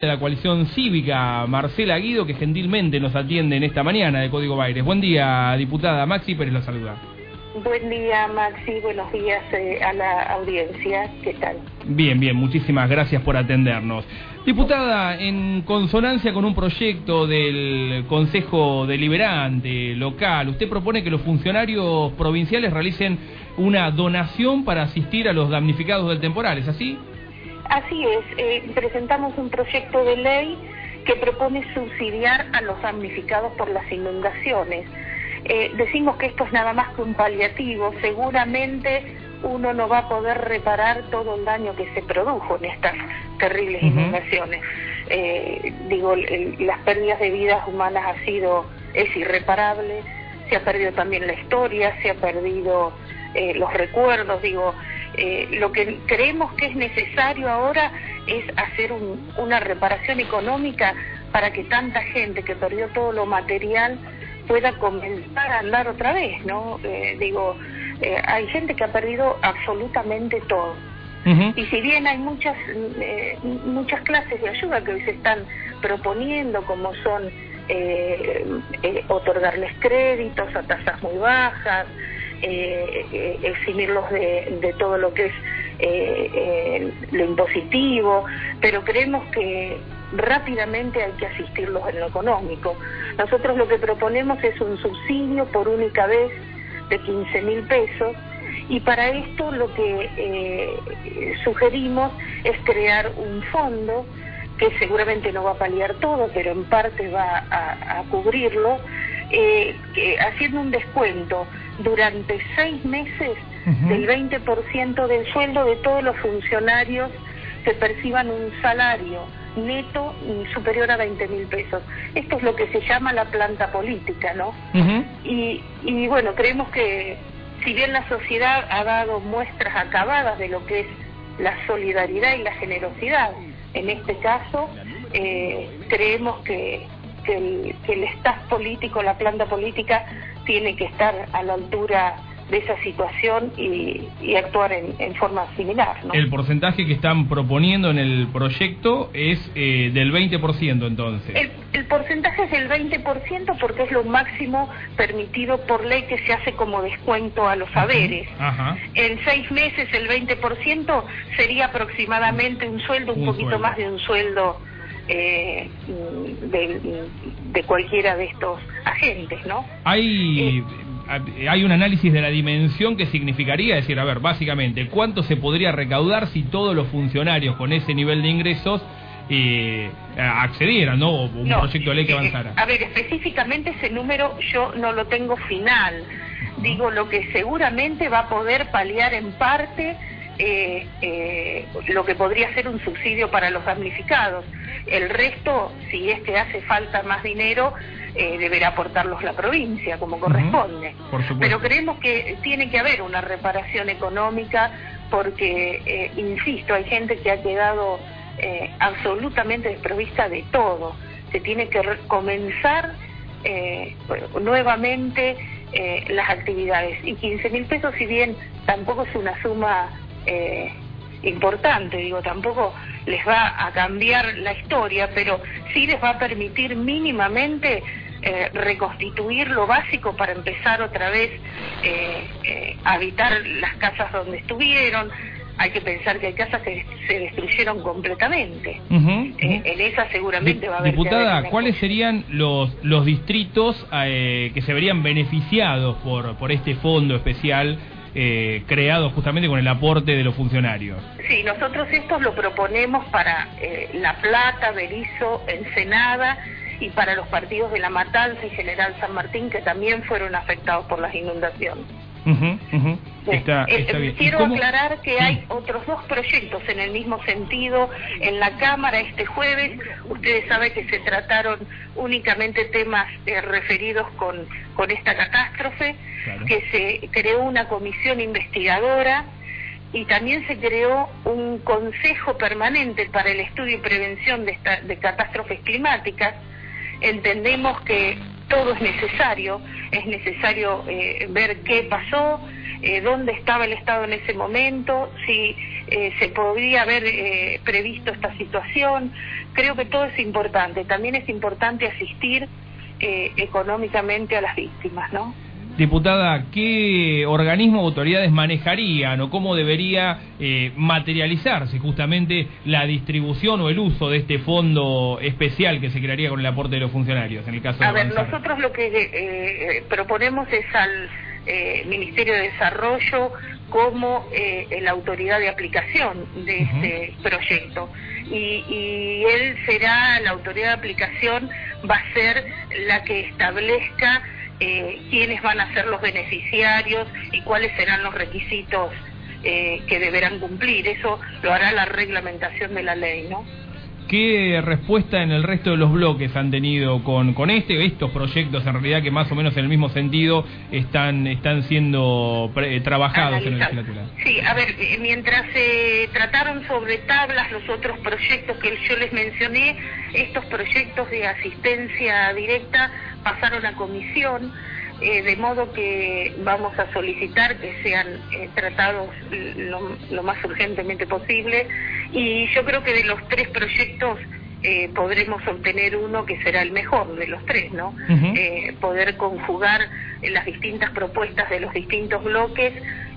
de la coalición cívica, Marcela Guido, que gentilmente nos atiende en esta mañana de Código Baires. Buen día, diputada. Maxi Pérez la saluda. Buen día, Maxi. Buenos días eh, a la audiencia. ¿Qué tal? Bien, bien. Muchísimas gracias por atendernos. Diputada, en consonancia con un proyecto del Consejo Deliberante local, usted propone que los funcionarios provinciales realicen una donación para asistir a los damnificados del temporal, ¿es así? Así es, eh, presentamos un proyecto de ley que propone subsidiar a los damnificados por las inundaciones. Eh, decimos que esto es nada más que un paliativo, seguramente uno no va a poder reparar todo el daño que se produjo en estas terribles inundaciones. Eh, digo, las pérdidas de vidas humanas ha sido, es irreparable, se ha perdido también la historia, se ha perdido los recuerdos, digo, eh, lo que creemos que es necesario ahora es hacer una reparación económica para que tanta gente que perdió todo lo material pueda comenzar a andar otra vez, ¿no? Eh, digo, eh, hay gente que ha perdido absolutamente todo. Y si bien hay muchas muchas clases de ayuda que hoy se están proponiendo, como son otorgarles créditos a tasas muy bajas, eh, eximirlos de, todo lo que es eh, eh, lo impositivo, pero creemos que rápidamente hay que asistirlos en lo económico. Nosotros lo que proponemos es un subsidio por única vez de 15 mil pesos y para esto lo que eh, sugerimos es crear un fondo que seguramente no va a paliar todo, pero en parte va a, cubrirlo, haciendo un descuento durante seis meses del 20% del sueldo de todos los funcionarios que perciban un salario neto superior a 20 mil pesos. Esto es lo que se llama la planta política, ¿no? y, y bueno, creemos que si bien la sociedad ha dado muestras acabadas de lo que es la solidaridad y la generosidad, en este caso, eh, creemos que, que el, que el staff político, la planta política, tiene que estar a la altura de esa situación y, actuar en, forma similar. El porcentaje que están proponiendo en el proyecto es eh, del 20% entonces. El, porcentaje es del 20% porque es lo máximo permitido por ley que se hace como descuento a los saberes. En seis meses el 20% sería aproximadamente un sueldo, un, poquito más de un sueldo eh, de, cualquiera de estos agentes, ¿no? Hay, eh, hay un análisis de la dimensión que significaría decir, a ver, básicamente, ¿cuánto se podría recaudar si todos los funcionarios con ese nivel de ingresos eh, accedieran, ¿no? Un proyecto de ley que eh, avanzara. A ver, específicamente ese número yo no lo tengo final. Digo, lo que seguramente va a poder paliar en parte eh, eh, lo que podría ser un subsidio para los damnificados. El resto, si es que hace falta más dinero, eh, deberá aportarlos la provincia, como corresponde. Pero creemos que tiene que haber una reparación económica porque, eh, insisto, hay gente que ha quedado absolutamente desprovista de todo. Se tiene que comenzar nuevamente las actividades. Y 15 mil pesos, si bien tampoco es una suma eh, importante, digo, tampoco les va a cambiar la historia, pero sí les va a permitir mínimamente eh, reconstituir lo básico para empezar otra vez eh, eh, a habitar las casas donde estuvieron. Hay que pensar que hay casas que se destruyeron completamente. en esas seguramente va a haber. Diputada, ¿cuáles serían los, los distritos que se verían beneficiados por, por este fondo especial eh, creado justamente con el aporte de los funcionarios. Sí, nosotros esto lo proponemos para eh, La Plata, Berizo, Ensenada y para los partidos de La Matanza y General San Martín que también fueron afectados por las inundaciones. Eh, quiero aclarar que hay otros dos proyectos en el mismo sentido en la Cámara este jueves. Ustedes saben que se trataron únicamente temas eh, referidos con, con esta catástrofe, que se creó una comisión investigadora y también se creó un consejo permanente para el estudio y prevención de, de catástrofes climáticas. Entendemos que todo es necesario, es necesario eh, ver qué pasó, eh, dónde estaba el Estado en ese momento, si eh, se podría haber previsto esta situación. Creo que todo es importante. También es importante asistir económicamente a las víctimas, ¿no? Diputada, ¿qué organismo o autoridades manejarían o cómo debería eh, materializarse justamente la distribución o el uso de este fondo especial que se crearía con el aporte de los funcionarios en el caso A ver, nosotros lo que eh, proponemos es al eh, Ministerio de Desarrollo como la autoridad de aplicación de este proyecto. Y, y él será, la autoridad de aplicación va a ser la que establezca eh, quiénes van a ser los beneficiarios y cuáles serán los requisitos eh, que deberán cumplir. Eso lo hará la reglamentación de la ley, ¿no? ¿Qué respuesta en el resto de los bloques han tenido con, con este, estos proyectos en realidad que más o menos en el mismo sentido están, están siendo eh, trabajados en la legislatura? Sí, a ver, eh, mientras se trataron sobre tablas los otros proyectos que yo les mencioné, estos proyectos de asistencia directa pasaron a comisión, eh, de modo que vamos a solicitar que sean eh, tratados lo, más urgentemente posible y yo creo que de los tres proyectos eh, podremos obtener uno que será el mejor de los tres, ¿no? poder conjugar las distintas propuestas de los distintos bloques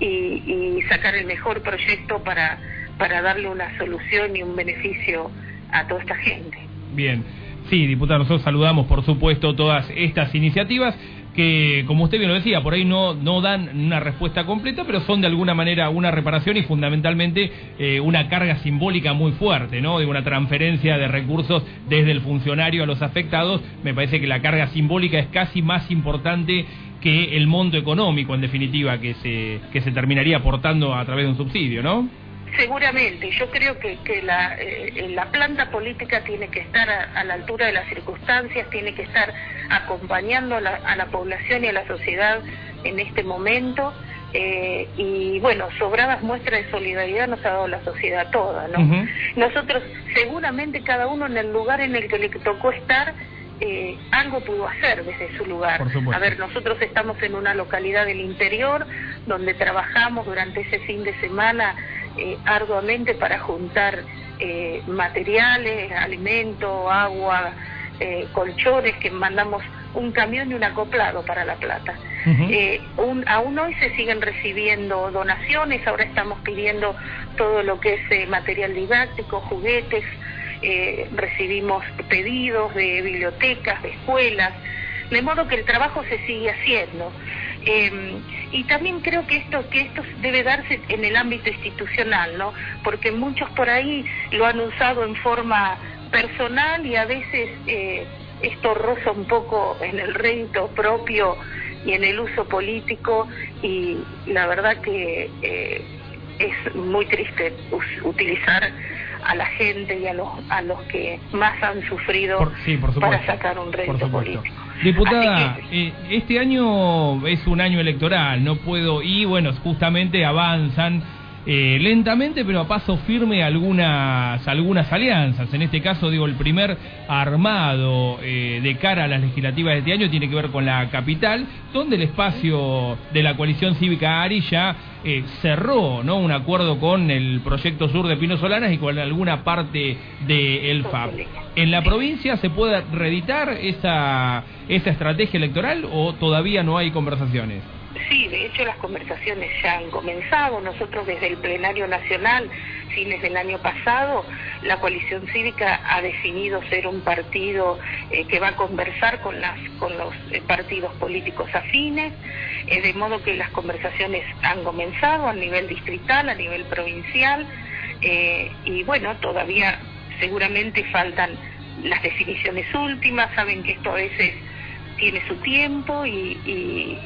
y, y sacar el mejor proyecto para, para darle una solución y un beneficio a toda esta gente. Bien. Sí, diputado, nosotros saludamos, por supuesto, todas estas iniciativas que, como usted bien lo decía, por ahí no, no dan una respuesta completa, pero son de alguna manera una reparación y fundamentalmente eh, una carga simbólica muy fuerte, ¿no? De una transferencia de recursos desde el funcionario a los afectados. Me parece que la carga simbólica es casi más importante que el monto económico, en definitiva, que se, que se terminaría aportando a través de un subsidio, ¿no? Seguramente, yo creo que, que la, eh, la planta política tiene que estar a, la altura de las circunstancias, tiene que estar acompañando a la, a la población y a la sociedad en este momento. Eh, y bueno, sobradas muestras de solidaridad nos ha dado la sociedad toda, ¿no? Nosotros, seguramente cada uno en el lugar en el que le tocó estar, eh, algo pudo hacer desde su lugar. A ver, nosotros estamos en una localidad del interior donde trabajamos durante ese fin de semana eh, arduamente para juntar eh, materiales, alimento, agua, eh, colchones, que mandamos un camión y un acoplado para La Plata. aún hoy se siguen recibiendo donaciones, ahora estamos pidiendo todo lo que es material didáctico, juguetes, recibimos pedidos de bibliotecas, de escuelas, de modo que el trabajo se sigue haciendo. Eh, y también creo que esto que esto debe darse en el ámbito institucional, ¿no? Porque muchos por ahí lo han usado en forma personal y a veces eh, esto roza un poco en el rédito propio y en el uso político y la verdad que eh, es muy triste utilizar a la gente y a los a los que más han sufrido para sacar un rédito político. Diputada, eh, este año es un año electoral, no puedo, y bueno, justamente avanzan eh, lentamente, pero a paso firme algunas, algunas alianzas. En este caso, digo, el primer armado eh, de cara a las legislativas de este año tiene que ver con la capital, donde el espacio de la coalición cívica ARI ya eh, cerró ¿no? un acuerdo con el proyecto sur de Pino Solanas y con alguna parte de el FAP. ¿En la provincia se puede reeditar esa, esa estrategia electoral o todavía no hay conversaciones? Sí, de hecho las conversaciones ya han comenzado. Nosotros desde el plenario nacional, fines del año pasado, la coalición cívica ha definido ser un partido eh, que va a conversar con, las, con los eh, partidos políticos afines, eh, de modo que las conversaciones han comenzado a nivel distrital, a nivel provincial, y bueno, todavía seguramente faltan las definiciones últimas, saben que esto a veces tiene su tiempo y,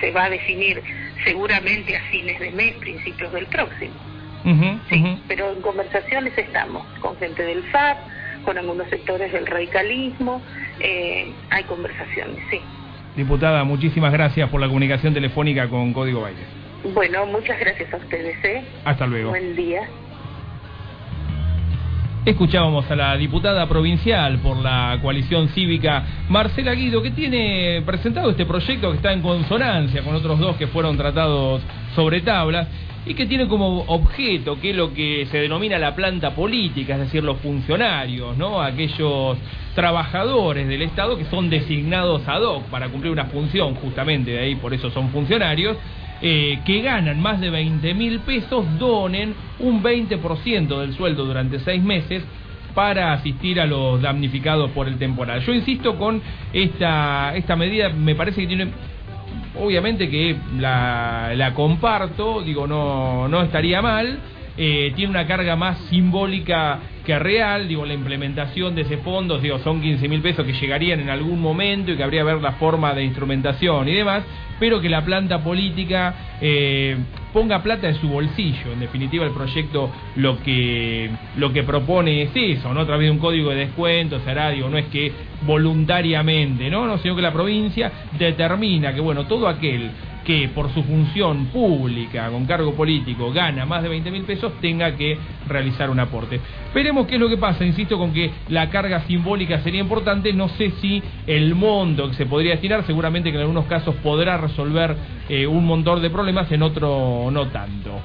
se va a definir seguramente a fines de mes, principios del próximo. sí, pero en conversaciones estamos con gente del FAP, con algunos sectores del radicalismo, eh, hay conversaciones, sí. Diputada, muchísimas gracias por la comunicación telefónica con Código Baile. Bueno, muchas gracias a ustedes. ¿eh? Hasta luego. Buen día. Escuchábamos a la diputada provincial por la coalición cívica Marcela Guido, que tiene presentado este proyecto que está en consonancia con otros dos que fueron tratados sobre tablas y que tiene como objeto que es lo que se denomina la planta política, es decir, los funcionarios, ¿no? Aquellos trabajadores del Estado que son designados ad hoc para cumplir una función, justamente de ahí por eso son funcionarios, eh, que ganan más de 20 mil pesos donen un 20% del sueldo durante seis meses para asistir a los damnificados por el temporal. Yo insisto con esta, esta medida, me parece que tiene obviamente que la, la comparto, digo, no, no estaría mal, eh, tiene una carga más simbólica que real, digo, la implementación de ese fondo, digo, son 15 mil pesos que llegarían en algún momento y que habría que ver la forma de instrumentación y demás, pero que la planta política eh, ponga plata en su bolsillo. En definitiva, el proyecto lo que, lo que propone es eso, ¿no? A través de un código de descuento, será, digo, no es que voluntariamente, ¿no? no sino que la provincia determina que, bueno, todo aquel que por su función pública, con cargo político, gana más de 20 mil pesos, tenga que realizar un aporte. Veremos qué es lo que pasa, insisto con que la carga simbólica sería importante, no sé si el monto que se podría destinar, seguramente que en algunos casos podrá resolver eh, un montón de problemas, en otro no tanto.